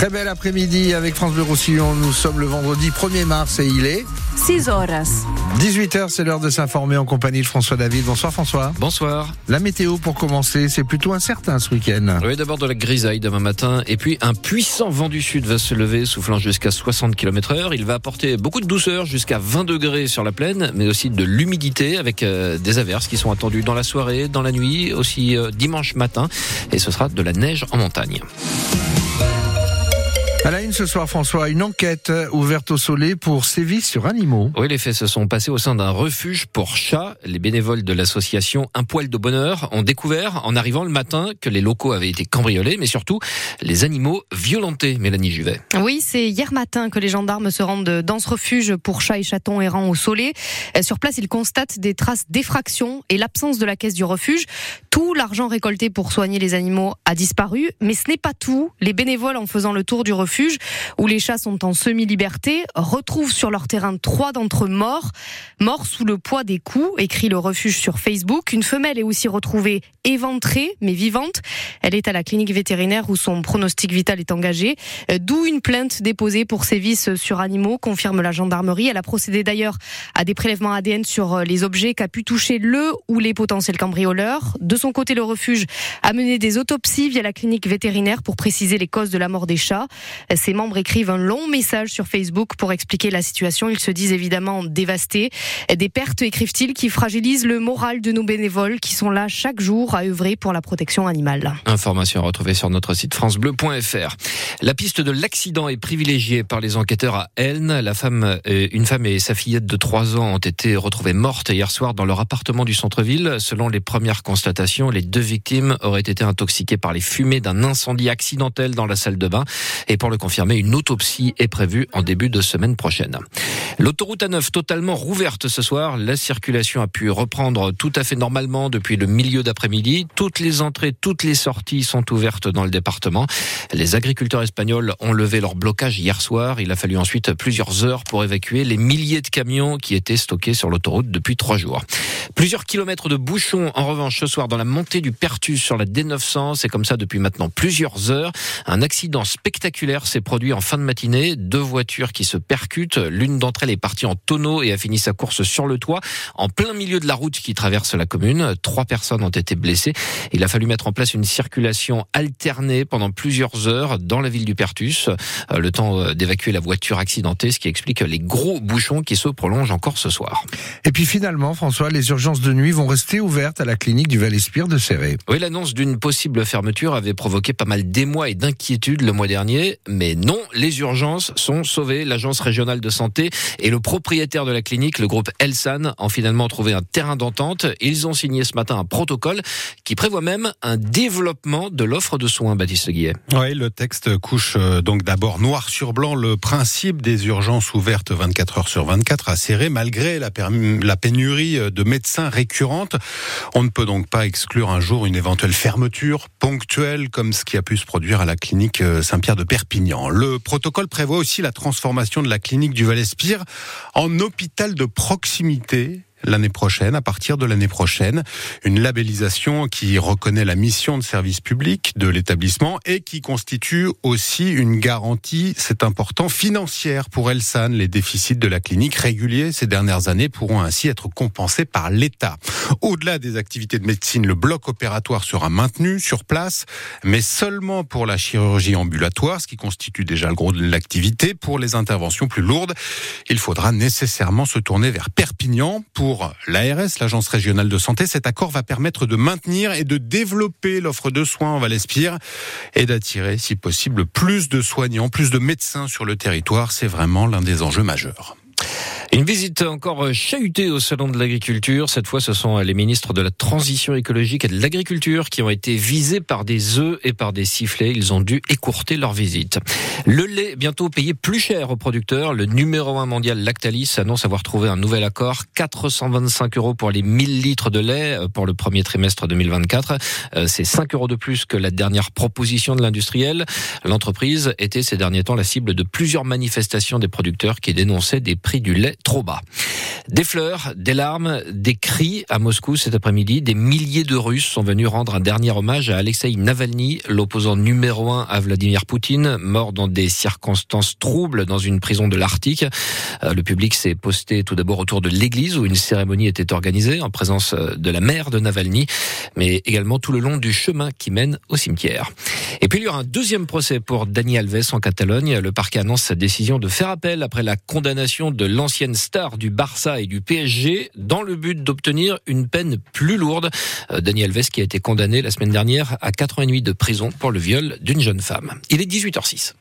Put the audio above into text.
Très bel après-midi avec France Bleu Roussillon. Nous sommes le vendredi 1er mars et il est 6 horas. 18h, c'est l'heure de s'informer en compagnie de François David. Bonsoir François. Bonsoir. La météo pour commencer, c'est plutôt incertain ce week-end. Oui, d'abord de la grisaille demain matin et puis un puissant vent du sud va se lever soufflant jusqu'à 60 km heure. Il va apporter beaucoup de douceur jusqu'à 20 degrés sur la plaine, mais aussi de l'humidité avec euh, des averses qui sont attendues dans la soirée, dans la nuit, aussi euh, dimanche matin et ce sera de la neige en montagne. À la une ce soir, François, une enquête ouverte au soleil pour sévices sur animaux. Oui, les faits se sont passés au sein d'un refuge pour chats. Les bénévoles de l'association Un poil de bonheur ont découvert en arrivant le matin que les locaux avaient été cambriolés, mais surtout les animaux violentés, Mélanie Juvet. Oui, c'est hier matin que les gendarmes se rendent dans ce refuge pour chats et chatons errants au soleil. Sur place, ils constatent des traces d'effraction et l'absence de la caisse du refuge. Tout l'argent récolté pour soigner les animaux a disparu, mais ce n'est pas tout. Les bénévoles, en faisant le tour du refuge, où les chats sont en semi-liberté, retrouvent sur leur terrain trois d'entre eux morts, morts sous le poids des coups, écrit le refuge sur Facebook. Une femelle est aussi retrouvée éventrée, mais vivante. Elle est à la clinique vétérinaire où son pronostic vital est engagé, d'où une plainte déposée pour sévices sur animaux, confirme la gendarmerie. Elle a procédé d'ailleurs à des prélèvements ADN sur les objets qu'a pu toucher le ou les potentiels cambrioleurs. De son côté, le refuge a mené des autopsies via la clinique vétérinaire pour préciser les causes de la mort des chats. Ses membres écrivent un long message sur Facebook pour expliquer la situation. Ils se disent évidemment dévastés. Des pertes, écrivent-ils, qui fragilisent le moral de nos bénévoles qui sont là chaque jour à œuvrer pour la protection animale. Information retrouvée sur notre site francebleu.fr. La piste de l'accident est privilégiée par les enquêteurs à Elne. La femme, euh, une femme et sa fillette de 3 ans ont été retrouvées mortes hier soir dans leur appartement du centre-ville. Selon les premières constatations, les deux victimes auraient été intoxiquées par les fumées d'un incendie accidentel dans la salle de bain. Et pour le confirmer, une autopsie est prévue en début de semaine prochaine. L'autoroute A9 totalement rouverte ce soir. La circulation a pu reprendre tout à fait normalement depuis le milieu d'après-midi. Toutes les entrées, toutes les sorties sont ouvertes dans le département. Les agriculteurs espagnols ont levé leur blocage hier soir. Il a fallu ensuite plusieurs heures pour évacuer les milliers de camions qui étaient stockés sur l'autoroute depuis trois jours. Plusieurs kilomètres de bouchons en revanche ce soir dans la montée du Pertus sur la D900. C'est comme ça depuis maintenant plusieurs heures. Un accident spectaculaire s'est produit en fin de matinée. Deux voitures qui se percutent. L'une d'entre elles est partie en tonneau et a fini sa course sur le toit, en plein milieu de la route qui traverse la commune. Trois personnes ont été blessées. Il a fallu mettre en place une circulation alternée pendant plusieurs heures dans la ville du Pertus. Euh, le temps euh, d'évacuer la voiture accidentée, ce qui explique les gros bouchons qui se prolongent encore ce soir. Et puis finalement, François, les urgences de nuit vont rester ouvertes à la clinique du Val-Espire de Serré. Oui, l'annonce d'une possible fermeture avait provoqué pas mal d'émoi et d'inquiétudes le mois dernier, mais non, les urgences sont sauvées. L'agence régionale de santé et le propriétaire de la clinique, le groupe Elsan, ont finalement trouvé un terrain d'entente. Ils ont signé ce matin un protocole qui prévoit même un développement de l'offre de soins, Baptiste Guillet. Oui, le texte couche euh, donc d'abord noir sur blanc le principe des urgences ouvertes 24 heures sur 24 à serrer malgré la, pénurie de médecins récurrente. On ne peut donc pas exclure un jour une éventuelle fermeture ponctuelle comme ce qui a pu se produire à la clinique euh, Saint-Pierre de Perpignan. Le protocole prévoit aussi la transformation de la clinique du Val-Espire en hôpital de proximité l'année prochaine, à partir de l'année prochaine, une labellisation qui reconnaît la mission de service public de l'établissement et qui constitue aussi une garantie, c'est important, financière pour Elsan. Les déficits de la clinique réguliers ces dernières années pourront ainsi être compensés par l'État. Au-delà des activités de médecine, le bloc opératoire sera maintenu sur place, mais seulement pour la chirurgie ambulatoire, ce qui constitue déjà le gros de l'activité. Pour les interventions plus lourdes, il faudra nécessairement se tourner vers Perpignan pour pour l'ARS, l'Agence régionale de santé, cet accord va permettre de maintenir et de développer l'offre de soins en Val-Espire et d'attirer, si possible, plus de soignants, plus de médecins sur le territoire. C'est vraiment l'un des enjeux majeurs. Une visite encore chahutée au Salon de l'Agriculture. Cette fois, ce sont les ministres de la Transition écologique et de l'Agriculture qui ont été visés par des œufs et par des sifflets. Ils ont dû écourter leur visite. Le lait, bientôt payé plus cher aux producteurs. Le numéro un mondial Lactalis annonce avoir trouvé un nouvel accord. 425 euros pour les 1000 litres de lait euh, pour le premier trimestre 2024. Euh, c'est 5 euros de plus que la dernière proposition de l'industriel. L'entreprise était ces derniers temps la cible de plusieurs manifestations des producteurs qui dénonçaient des prix du lait bas. Des fleurs, des larmes, des cris à Moscou cet après-midi. Des milliers de Russes sont venus rendre un dernier hommage à Alexei Navalny, l'opposant numéro un à Vladimir Poutine, mort dans des circonstances troubles dans une prison de l'Arctique. Euh, le public s'est posté tout d'abord autour de l'église où une cérémonie était organisée en présence euh, de la mère de Navalny, mais également tout le long du chemin qui mène au cimetière. Et puis il y aura un deuxième procès pour Dani Alves en Catalogne. Le parquet annonce sa décision de faire appel après la condamnation de l'ancienne star du Barça et du PSG dans le but d'obtenir une peine plus lourde. Euh, Dani Alves qui a été condamné la semaine dernière à 4 ans et demi de prison pour le viol d'une jeune femme. Il est 18h06.